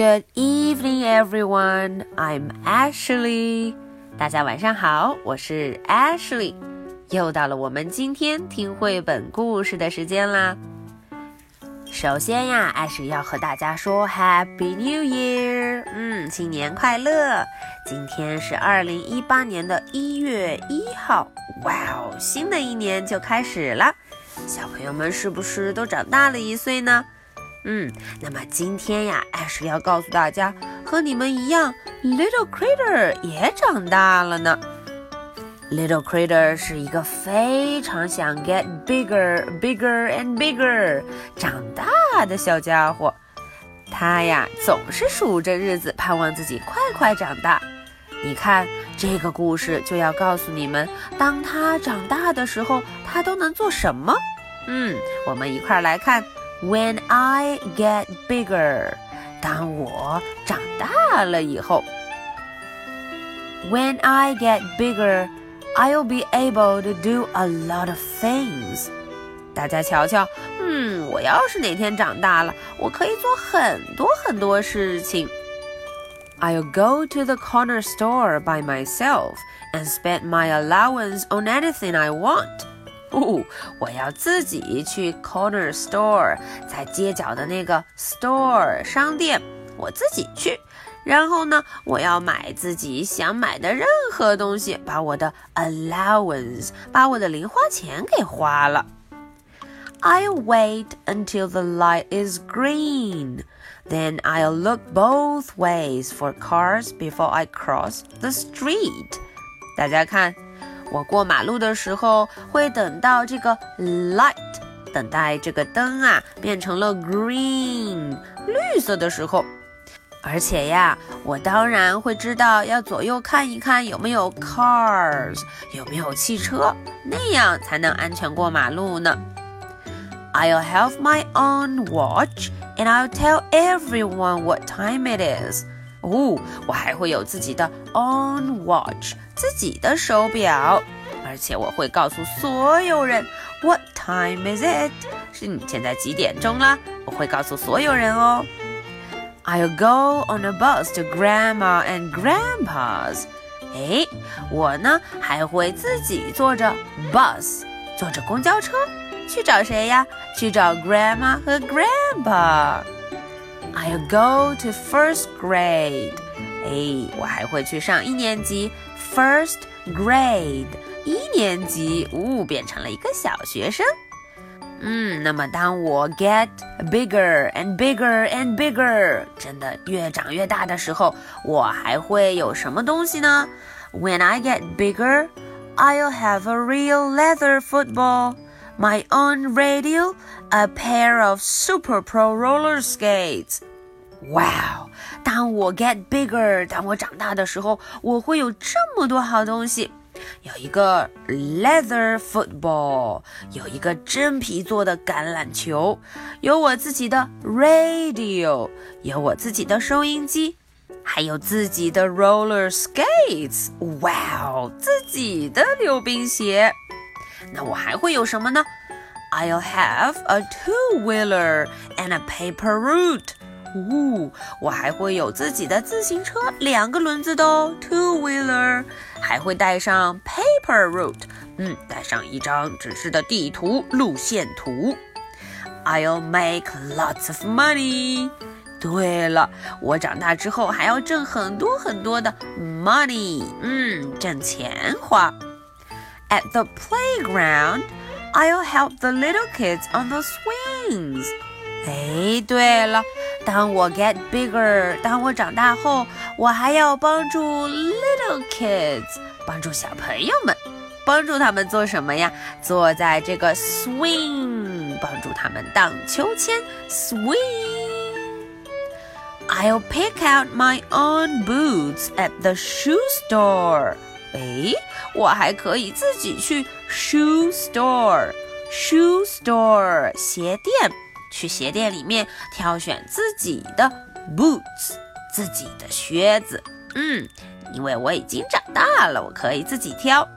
Good evening, everyone. I'm Ashley. 大家晚上好，我是 Ashley。又到了我们今天听绘本故事的时间啦。首先呀，Ashley 要和大家说 Happy New Year，嗯，新年快乐！今天是二零一八年的一月一号，哇哦，新的一年就开始了。小朋友们是不是都长大了一岁呢？嗯，那么今天呀，艾什要告诉大家，和你们一样，Little Critter 也长大了呢。Little Critter 是一个非常想 get bigger, bigger and bigger 长大的小家伙。他呀，总是数着日子，盼望自己快快长大。你看，这个故事就要告诉你们，当他长大的时候，他都能做什么？嗯，我们一块来看。When I get bigger，当我长大了以后。When I get bigger, I'll be able to do a lot of things。大家瞧瞧，嗯，我要是哪天长大了，我可以做很多很多事情。I'll go to the corner store by myself and spend my allowance on anything I want. 哦，我要自己去 corner store，在街角的那个 store 商店，我自己去。然后呢，我要买自己想买的任何东西，把我的 allowance，把我的零花钱给花了。I'll wait until the light is green. Then I'll look both ways for cars before I cross the street. 大家看。我过马路的时候会等到这个 light，等待这个灯啊变成了 green 绿色的时候，而且呀，我当然会知道要左右看一看有没有 cars，有没有汽车，那样才能安全过马路呢。I'll have my own watch and I'll tell everyone what time it is. 哦，我还会有自己的 own watch，自己的手表，而且我会告诉所有人 What time is it？是你现在几点钟了？我会告诉所有人哦。I'll go on a bus to Grandma and Grandpa's。哎，我呢还会自己坐着 bus，坐着公交车去找谁呀？去找 Grandma 和 Grandpa。I'll go to first grade。哎，我还会去上一年级 ，first grade，一年级，呜，变成了一个小学生。嗯，那么当我 get bigger and bigger and bigger，真的越长越大的时候，我还会有什么东西呢？When I get bigger, I'll have a real leather football, my own radio, a pair of super pro roller skates. Wow！当我 get bigger，当我长大的时候，我会有这么多好东西。有一个 leather football，有一个真皮做的橄榄球，有我自己的 radio，有我自己的收音机，还有自己的 roller skates。哇哦，自己的溜冰鞋。那我还会有什么呢？I'll have a two-wheeler and a paper route。呜，我还会有自己的自行车，两个轮子的哦，two wheeler，还会带上 paper route，嗯，带上一张纸质的地图路线图。I'll make lots of money。对了，我长大之后还要挣很多很多的 money，嗯，挣钱花。At the playground, I'll help the little kids on the swings。哎，对了。当我 get bigger，当我长大后，我还要帮助 little kids，帮助小朋友们，帮助他们做什么呀？坐在这个 swing，帮助他们荡秋千 swing。I'll pick out my own boots at the shoe store。哎，我还可以自己去 shoe store，shoe store 鞋店。 去鞋店里面挑选自己的 boots，自己的靴子。嗯，因为我已经长大了，我可以自己挑。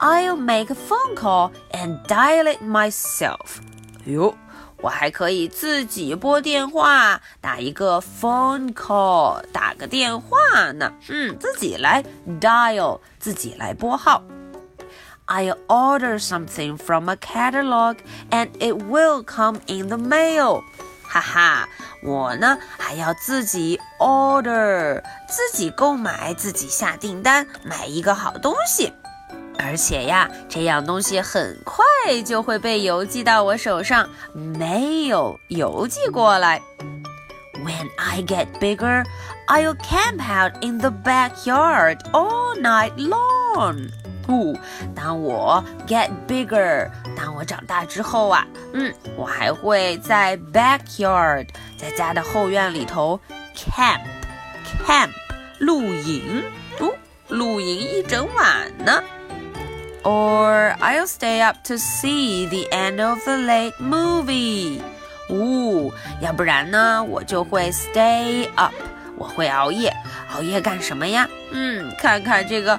I'll make a phone call and dial it myself。哟，我还可以自己拨电话，打一个 phone call，打个电话呢。嗯，自己来 dial，自己来拨号。I'll order something from a catalog and it will come in the mail. 哈哈，我呢还要自己 order，自己购买，自己下订单，买一个好东西。而且呀，这样东西很快就会被邮寄到我手上，mail 邮寄过来。When I get bigger, I'll camp out in the backyard all night long. 不，当我 get bigger，当我长大之后啊，嗯，我还会在 backyard，在家的后院里头 camp，camp 露营，哦，露营一整晚呢。Or I'll stay up to see the end of the late movie. 呜，要不然呢，我就会 stay up，我会熬夜，熬夜干什么呀？嗯，看看这个。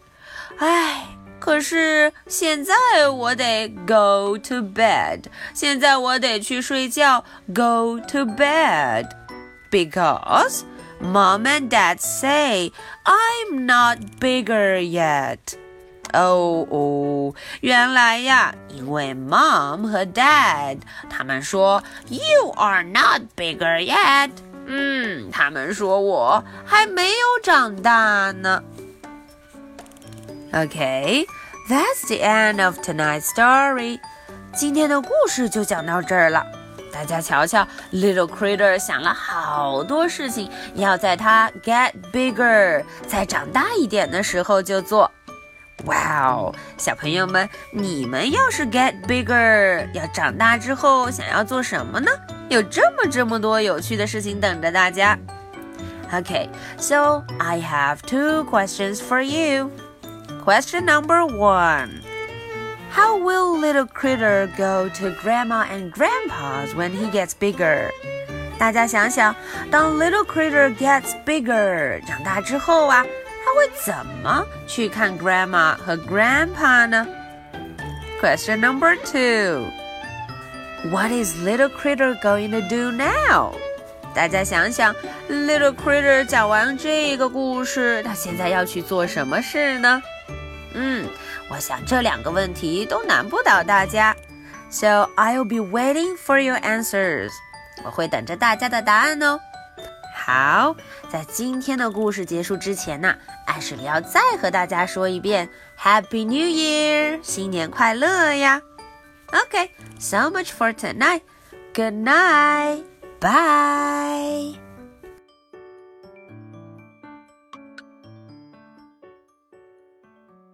唉，可是现在我得 go to bed，现在我得去睡觉，go to bed。Because mom and dad say I'm not bigger yet。哦哦，原来呀，因为 mom 和 dad 他们说 you are not bigger yet。嗯，他们说我还没有长大呢。 Okay, that's the end of tonight's story. 今天的故事就讲到这儿了。大家瞧瞧，Little Critter 想了好多事情，要在它 get bigger，再长大一点的时候就做。哇哦，小朋友们，你们要是 get bigger，要长大之后想要做什么呢？有这么这么多有趣的事情等着大家。Okay, so I have two questions for you. Question number one How will little critter go to grandma and grandpa's when he gets bigger? 大家想想，当 little critter gets bigger 长大之后啊，他会怎么去看 grandma 和 grandpa 呢？Question number two What is little critter going to do now? 大家想想，little critter 讲完这个故事，他现在要去做什么事呢？ 嗯，我想这两个问题都难不倒大家，so I'll be waiting for your answers。我会等着大家的答案哦。好，在今天的故事结束之前呢，艾什里要再和大家说一遍 Happy New Year，新年快乐呀。！OK，so much for tonight. Good night. Bye.